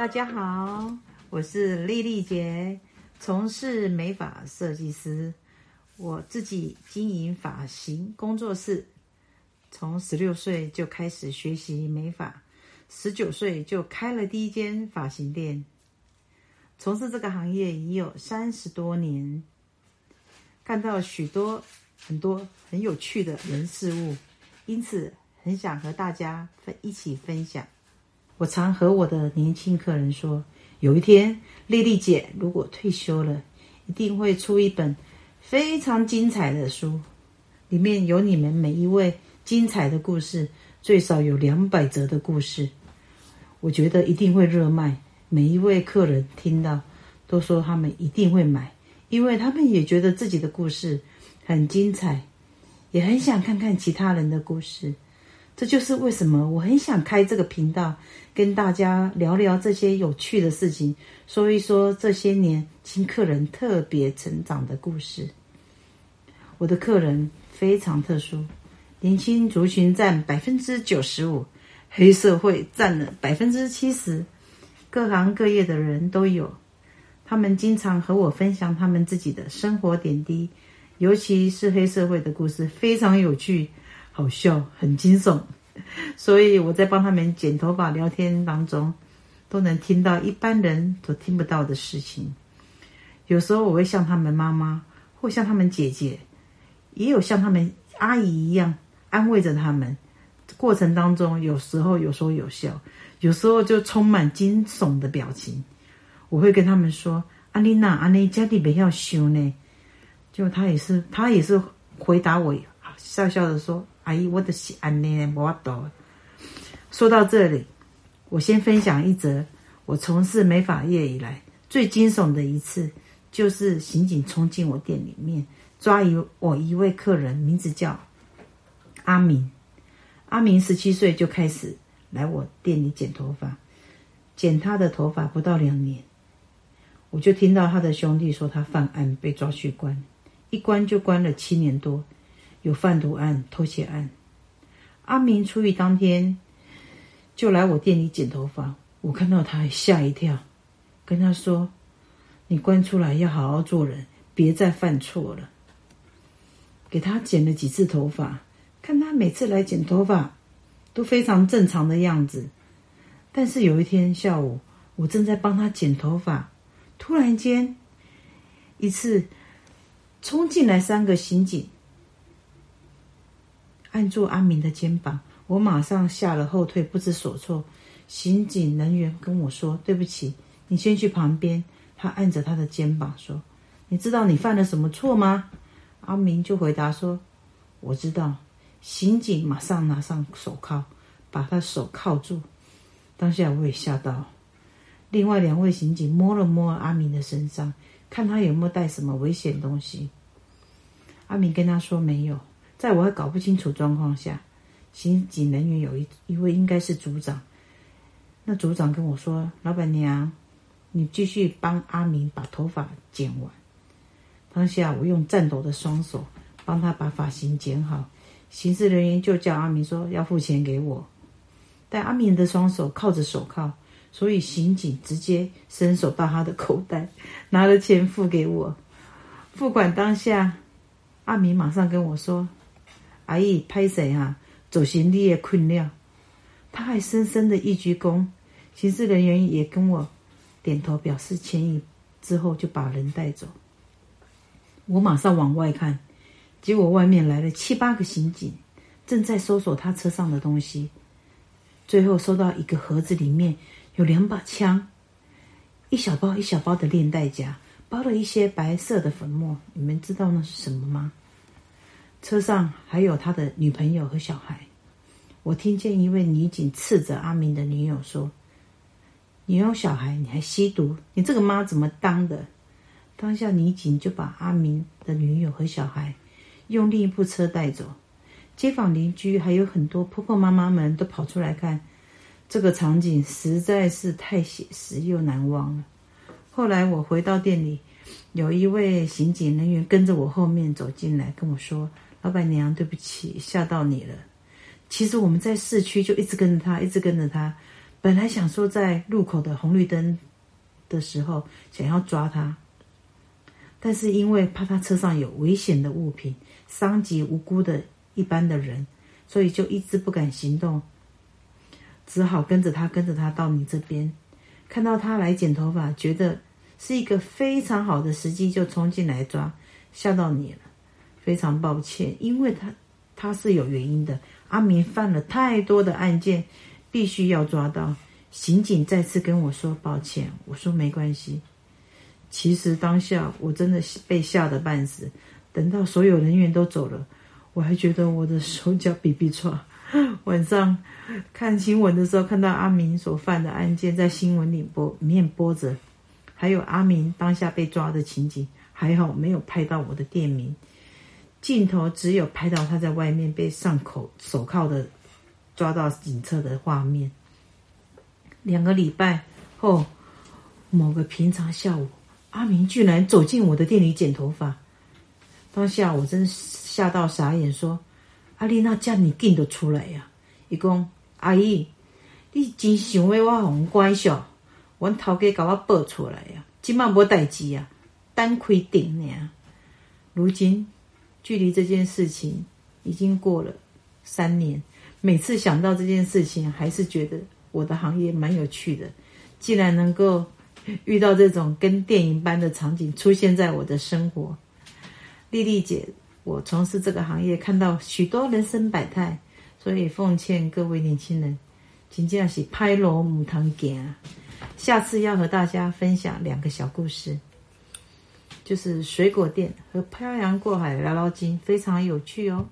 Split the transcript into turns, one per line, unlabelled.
大家好，我是丽丽姐，从事美发设计师，我自己经营发型工作室，从十六岁就开始学习美发，十九岁就开了第一间发型店，从事这个行业已有三十多年，看到许多很多很有趣的人事物，因此很想和大家分一起分享。我常和我的年轻客人说，有一天丽丽姐如果退休了，一定会出一本非常精彩的书，里面有你们每一位精彩的故事，最少有两百则的故事。我觉得一定会热卖，每一位客人听到都说他们一定会买，因为他们也觉得自己的故事很精彩，也很想看看其他人的故事。这就是为什么我很想开这个频道，跟大家聊聊这些有趣的事情，说一说这些年轻客人特别成长的故事。我的客人非常特殊，年轻族群占百分之九十五，黑社会占了百分之七十，各行各业的人都有。他们经常和我分享他们自己的生活点滴，尤其是黑社会的故事，非常有趣。好笑，很惊悚，所以我在帮他们剪头发聊天当中，都能听到一般人都听不到的事情。有时候我会像他们妈妈，或像他们姐姐，也有像他们阿姨一样安慰着他们。过程当中，有时候有说有笑，有时候就充满惊悚的表情。我会跟他们说：“阿丽娜，阿丽家里不要修呢。”就他也是，他也是回答我，笑笑的说。阿姨，我的是安内的，我懂。说到这里，我先分享一则我从事美发业以来最惊悚的一次，就是刑警冲进我店里面抓一我一位客人，名字叫阿明。阿明十七岁就开始来我店里剪头发，剪他的头发不到两年，我就听到他的兄弟说他犯案被抓去关，一关就关了七年多。有贩毒案、偷窃案。阿明出狱当天就来我店里剪头发，我看到他还吓一跳，跟他说：“你关出来要好好做人，别再犯错了。”给他剪了几次头发，看他每次来剪头发都非常正常的样子。但是有一天下午，我正在帮他剪头发，突然间一次冲进来三个刑警。按住阿明的肩膀，我马上吓了后退，不知所措。刑警人员跟我说：“对不起，你先去旁边。”他按着他的肩膀说：“你知道你犯了什么错吗？”阿明就回答说：“我知道。”刑警马上拿上手铐，把他手铐住。当下我也吓到。另外两位刑警摸了摸阿明的身上，看他有没有带什么危险东西。阿明跟他说：“没有。”在我还搞不清楚状况下，刑警人员有一一位应该是组长，那组长跟我说：“老板娘，你继续帮阿明把头发剪完。”当下我用颤抖的双手帮他把发型剪好，刑事人员就叫阿明说要付钱给我，但阿明的双手铐着手铐，所以刑警直接伸手到他的口袋拿了钱付给我。付款当下，阿明马上跟我说。阿姨，拍谁啊？走行李也困了。他还深深的一鞠躬，刑事人员也跟我点头表示歉意，之后就把人带走。我马上往外看，结果外面来了七八个刑警，正在搜索他车上的东西。最后收到一个盒子，里面有两把枪，一小包一小包的链带夹，包了一些白色的粉末。你们知道那是什么吗？车上还有他的女朋友和小孩。我听见一位女警斥责阿明的女友说：“你有小孩，你还吸毒，你这个妈怎么当的？”当下女警就把阿明的女友和小孩用另一部车带走。街坊邻居还有很多婆婆妈妈们都跑出来看，这个场景实在是太写实又难忘了。后来我回到店里，有一位刑警人员跟着我后面走进来，跟我说。老板娘，对不起，吓到你了。其实我们在市区就一直跟着他，一直跟着他，本来想说在路口的红绿灯的时候想要抓他，但是因为怕他车上有危险的物品，伤及无辜的一般的人，所以就一直不敢行动，只好跟着他，跟着他到你这边，看到他来剪头发，觉得是一个非常好的时机，就冲进来抓，吓到你了，非常抱歉，因为他他是有原因的，阿明犯了太多的案件，必须要抓到。刑警再次跟我说抱歉，我说没关系。其实当下我真的被吓得半死。等到所有人员都走了，我还觉得我的手脚比比错。晚上看新闻的时候，看到阿明所犯的案件在新闻里播面播着，还有阿明当下被抓的情景，还好没有拍到我的店名，镜头只有拍到他在外面被上口手铐的抓到警车的画面。两个礼拜后，某个平常下午，阿明居然走进我的店里剪头发。当下我真吓到傻眼，说：“阿丽娜叫你紧都出来呀！”伊讲：“阿姨，你真想要我红乖笑？我头家给我报出来呀！今晚无代志呀，单亏顶呢。”如今，距离这件事情已经过了三年，每次想到这件事情，还是觉得。我的行业蛮有趣的，既然能够遇到这种跟电影般的场景出现在我的生活，丽丽姐，我从事这个行业看到许多人生百态，所以奉劝各位年轻人，请这样是拍锣母汤见啊！下次要和大家分享两个小故事，就是水果店和漂洋过海的姥姥精，非常有趣哦。